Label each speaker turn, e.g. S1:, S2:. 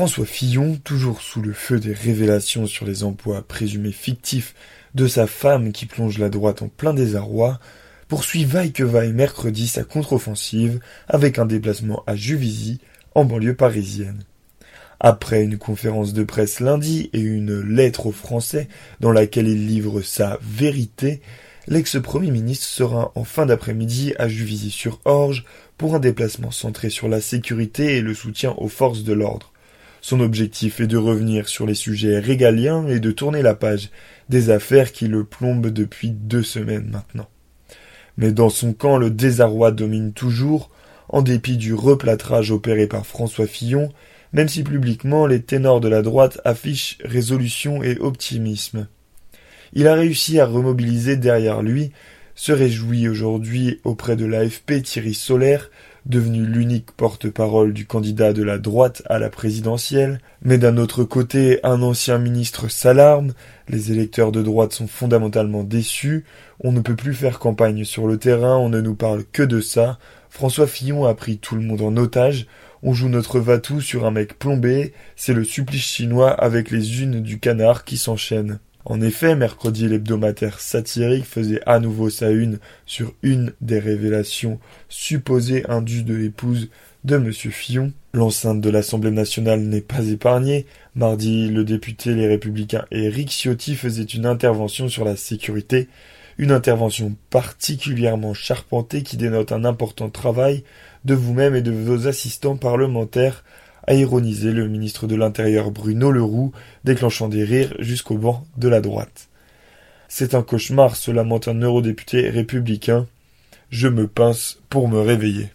S1: François Fillon, toujours sous le feu des révélations sur les emplois présumés fictifs de sa femme qui plonge la droite en plein désarroi, poursuit vaille que vaille mercredi sa contre-offensive avec un déplacement à Juvisy, en banlieue parisienne. Après une conférence de presse lundi et une lettre aux Français dans laquelle il livre sa vérité, l'ex-premier ministre sera en fin d'après-midi à Juvisy-sur-Orge pour un déplacement centré sur la sécurité et le soutien aux forces de l'ordre. Son objectif est de revenir sur les sujets régaliens et de tourner la page des affaires qui le plombent depuis deux semaines maintenant. Mais dans son camp, le désarroi domine toujours, en dépit du replâtrage opéré par François Fillon, même si publiquement les ténors de la droite affichent résolution et optimisme. Il a réussi à remobiliser derrière lui, se réjouit aujourd'hui auprès de l'AFP Thierry Solaire, devenu l'unique porte-parole du candidat de la droite à la présidentielle, mais d'un autre côté, un ancien ministre s'alarme, les électeurs de droite sont fondamentalement déçus, on ne peut plus faire campagne sur le terrain, on ne nous parle que de ça, François Fillon a pris tout le monde en otage, on joue notre Vatou sur un mec plombé, c'est le supplice chinois avec les unes du canard qui s'enchaînent. En effet, mercredi, l'hebdomadaire satirique faisait à nouveau sa une sur une des révélations supposées indues de l'épouse de M. Fillon. L'enceinte de l'Assemblée nationale n'est pas épargnée. Mardi, le député Les Républicains Éric Ciotti faisait une intervention sur la sécurité, une intervention particulièrement charpentée qui dénote un important travail de vous-même et de vos assistants parlementaires a ironisé le ministre de l'Intérieur Bruno Leroux, déclenchant des rires jusqu'au banc de la droite. C'est un cauchemar, se lamente un eurodéputé républicain. Je me pince pour me réveiller.